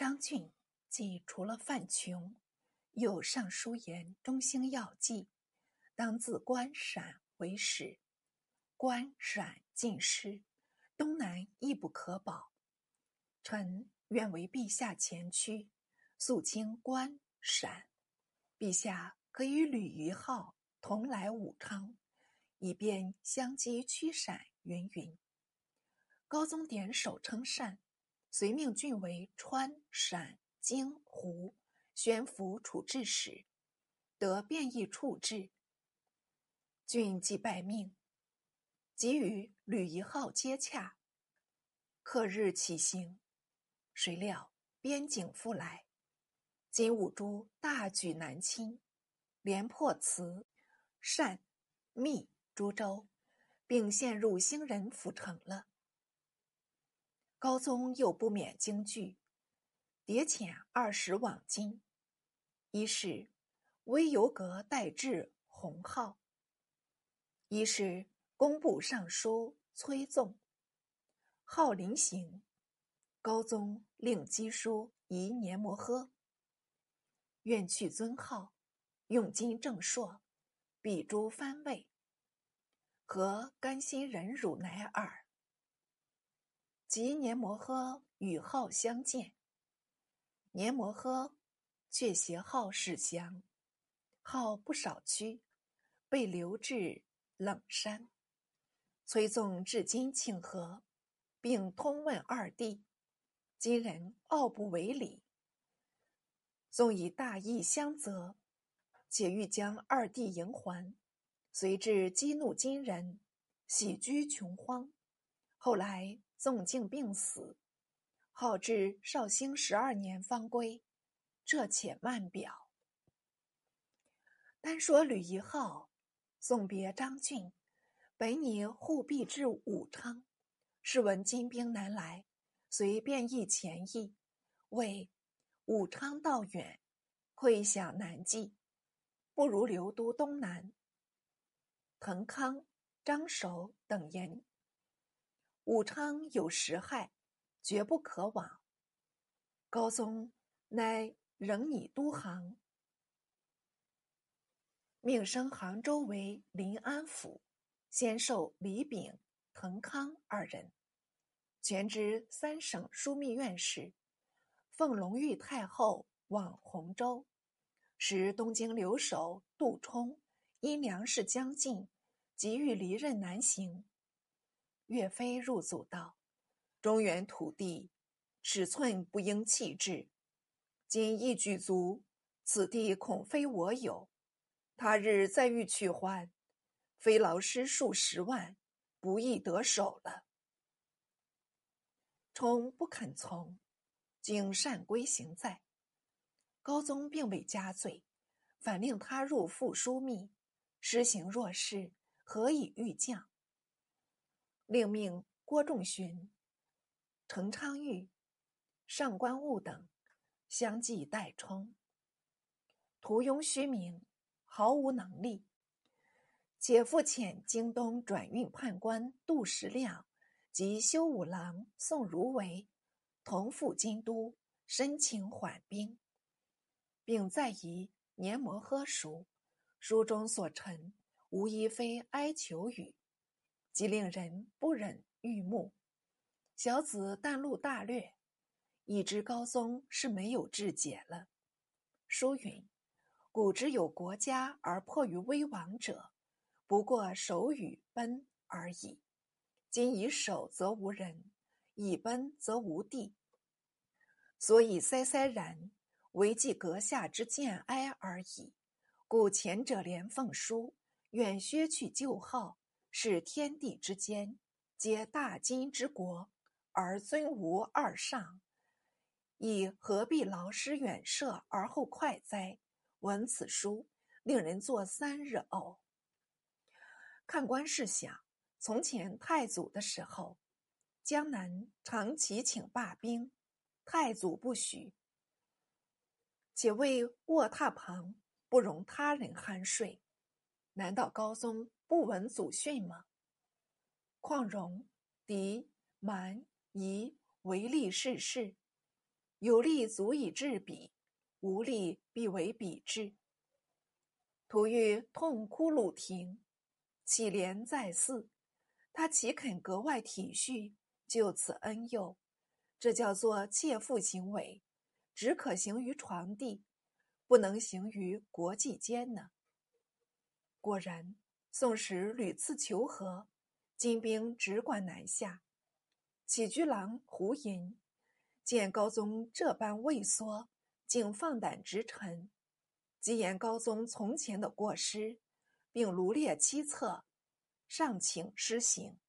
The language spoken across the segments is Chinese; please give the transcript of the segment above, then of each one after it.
张俊既除了范琼，又上书言中兴要计，当自关陕为始，关陕尽失，东南亦不可保。臣愿为陛下前驱，肃清关陕。陛下可与吕夷号同来武昌，以便相击驱陕。云云。高宗点首称善。遂命郡为川、陕、京、湖宣抚处置使，得便宜处置。郡即拜命，即与吕夷号接洽。刻日起行，谁料边境复来，金兀术大举南侵，连破慈、单、密诸州，并陷入兴仁府城了。高宗又不免惊惧，迭遣二十往京。一是微游阁代至弘浩，一是工部尚书崔纵。号临行，高宗令赍书移年摩诃，愿去尊号，用金正朔，比诸藩位，何甘心忍辱乃尔？及年摩诃与号相见，年摩诃却携号使降，号不少屈，被流至冷山。崔纵至今请和，并通问二弟，今人傲不为礼。纵以大义相责，且欲将二弟迎还，遂至激怒金人，喜居穷荒。后来。纵静病死，号至绍兴十二年方归。这且慢表。单说吕夷号送别张俊，本拟护必至武昌，是闻金兵南来，遂便议前意，谓武昌道远，会想难继，不如留都东南。滕康、张守等言。武昌有时害，绝不可往。高宗乃仍拟都杭，命升杭州为临安府，先授李炳、滕康二人，全知三省枢密院事。奉隆裕太后往洪州，时东京留守杜充因粮食将尽，急欲离任南行。岳飞入祖道：“中原土地，尺寸不应弃置。今一举足，此地恐非我有。他日再欲取还，非劳师数十万，不易得手了。”冲不肯从，经善归行在。高宗并未加罪，反令他入复枢密，施行若是，何以御将？另命郭仲勋、程昌玉、上官雾等相继代冲，徒拥虚名，毫无能力。且复遣京东转运判官杜十亮及修武郎宋如为同赴京都，申请缓兵，并再移年摩喝书，书中所陈无一非哀求语。即令人不忍欲目。小子淡路大略，已知高宗是没有志解了。书云：“古之有国家而迫于危亡者，不过守与奔而已。今以守则无人，以奔则无地。所以塞塞然，唯计阁下之见哀而已。故前者连奉书，远削去旧号。”是天地之间，皆大金之国，而尊无二上，以何必劳师远涉而后快哉？闻此书，令人作三日呕。看官试想，从前太祖的时候，江南常祈请罢兵，太祖不许，且为卧榻旁不容他人酣睡。难道高宗？不闻祖训吗？况戎、狄、蛮、夷唯利是事，有力足以制彼，无力必为彼之。突遇痛哭鲁庭，乞怜在祀，他岂肯格外体恤，就此恩佑？这叫做切腹行为，只可行于床地，不能行于国际间呢。果然，宋时屡次求和，金兵只管南下。起居郎胡寅见高宗这般畏缩，竟放胆直陈。即言高宗从前的过失，并罗列七策，上请施行：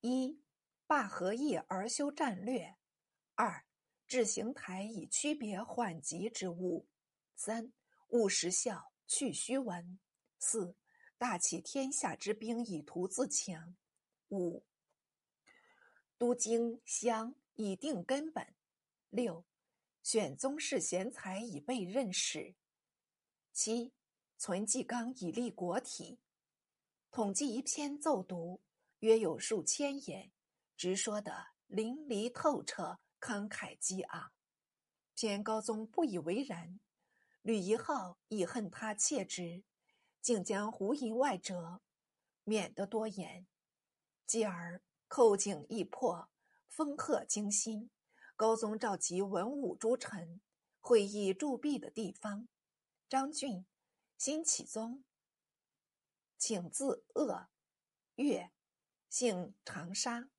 一、罢和议而修战略；二、置行台以区别缓急之物；三、务实效，去虚文；四、大起天下之兵以图自强；五、都京乡以定根本；六。选宗室贤才以备任使。七，存纪纲以立国体。统计一篇奏读，约有数千言，直说得淋漓透彻，慷慨激昂。偏高宗不以为然，吕夷浩亦恨他切之，竟将胡寅外折，免得多言。继而寇景易破，封贺惊心。高宗召集文武诸臣会议铸币的地方，张俊、辛启宗，请自鄂越，姓长沙。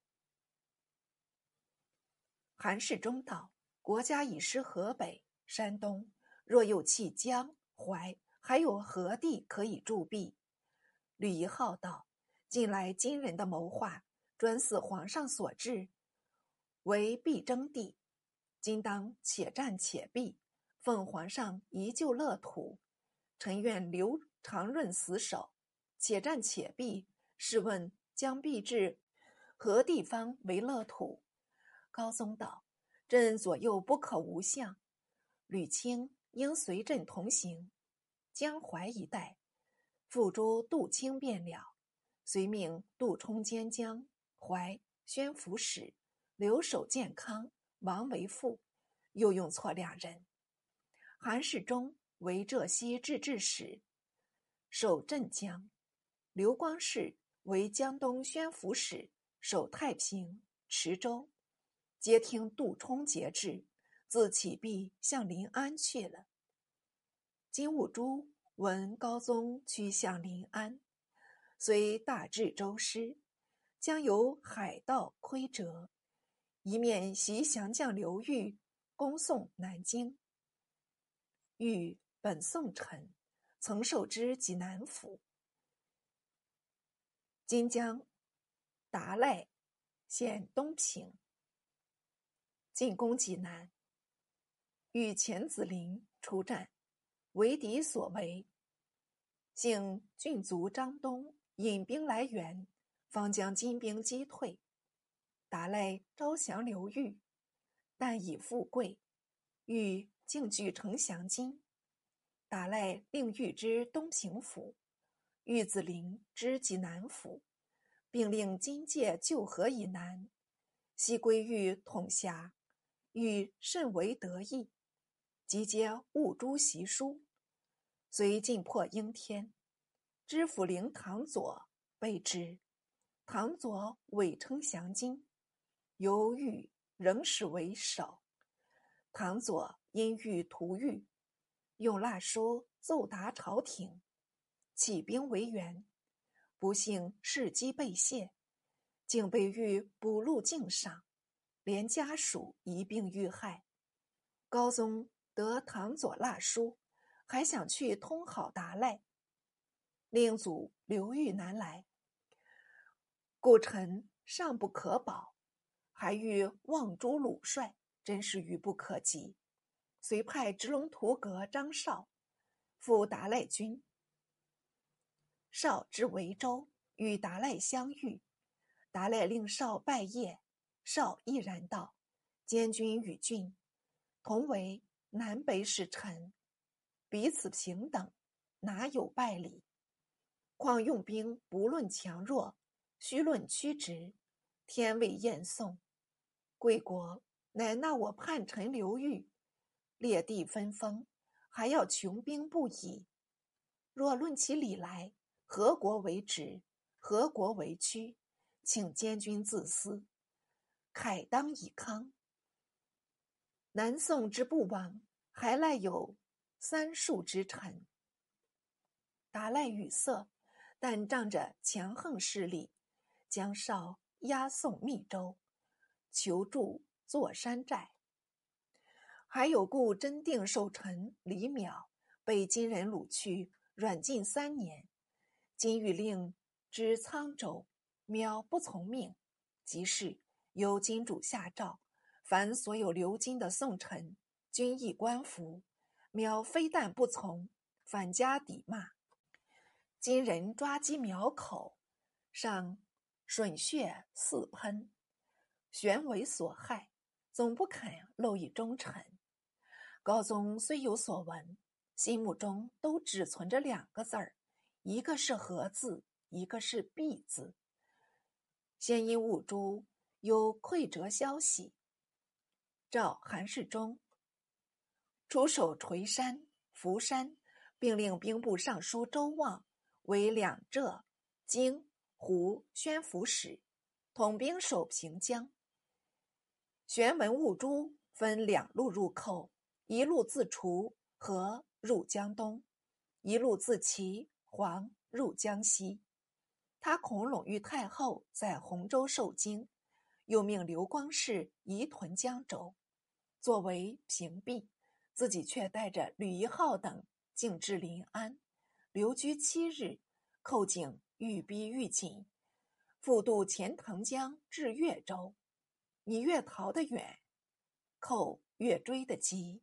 韩世忠道：国家已失河北、山东，若又弃江淮，还有何地可以铸币？吕夷浩道：近来金人的谋划，专似皇上所制。为必争地，今当且战且避，奉皇上一救乐土。臣愿留长润死守，且战且避。试问将必至何地方为乐土？高宗道：“朕左右不可无相，吕清应随朕同行。江淮一带，付诸杜清便了。遂命杜充兼江淮宣抚使。”留守健康，王为副，又用错两人。韩世忠为浙西制置使，守镇江；刘光世为江东宣抚使，守太平、池州。皆听杜充节制，自启必向临安去了。金兀术闻高宗趋向临安，虽大治周师，将有海盗窥折。一面袭降将刘裕，攻宋南京。裕本宋臣，曾受之济南府。今将达赖献东平，进攻济南。与钱子林出战，为敌所为。幸郡卒张东引兵来援，方将金兵击退。达赖招降刘裕，但以富贵，欲竟据城降金。达赖令御之东平府，玉子陵之济南府，并令金界旧河以南，西归玉统辖。欲甚为得意，即皆务诸习书，遂进破应天。知府令唐佐备之，唐佐伪称降金。由豫仍使为首，唐佐因欲屠狱，用蜡书奏达朝廷，起兵为援，不幸事机被泄，竟被欲捕入境上，连家属一并遇害。高宗得唐佐蜡书，还想去通好达赖，令祖刘裕南来，故臣尚不可保。还欲望诸鲁帅，真是愚不可及。遂派直龙图阁张绍赴达赖军。绍至维州，与达赖相遇。达赖令绍拜谒，绍毅然道：“监军与郡同为南北使臣，彼此平等，哪有败礼？况用兵不论强弱，须论曲直，天未厌宋。”贵国乃纳我叛臣刘裕，列地分封，还要穷兵不已。若论起礼来，何国为直，何国为屈？请监军自思。慨当以慷。南宋之不亡，还赖有三数之臣。达赖语塞，但仗着强横势力，将少押送密州，求助坐山寨。还有故真定守臣李淼，被金人掳去，软禁三年。金欲令知沧州，淼不从命，即是由金主下诏。凡所有留金的宋臣，均亦官服。苗非但不从，反加抵骂。金人抓鸡苗口，上吮血四喷，玄为所害，总不肯露以忠臣。高宗虽有所闻，心目中都只存着两个字儿，一个是和字，一个是必字。先因兀珠有溃折消息。召韩世忠出守垂山、福山，并令兵部尚书周望为两浙、京、湖宣抚使，统兵守平江。玄文兀珠分两路入寇，一路自滁和入江东，一路自齐黄入江西。他恐拢玉太后在洪州受惊，又命刘光世移屯江州。作为屏蔽，自己却带着吕一号等进至临安，留居七日，寇警愈逼愈紧，复渡钱塘江至越州。你越逃得远，寇越追得急。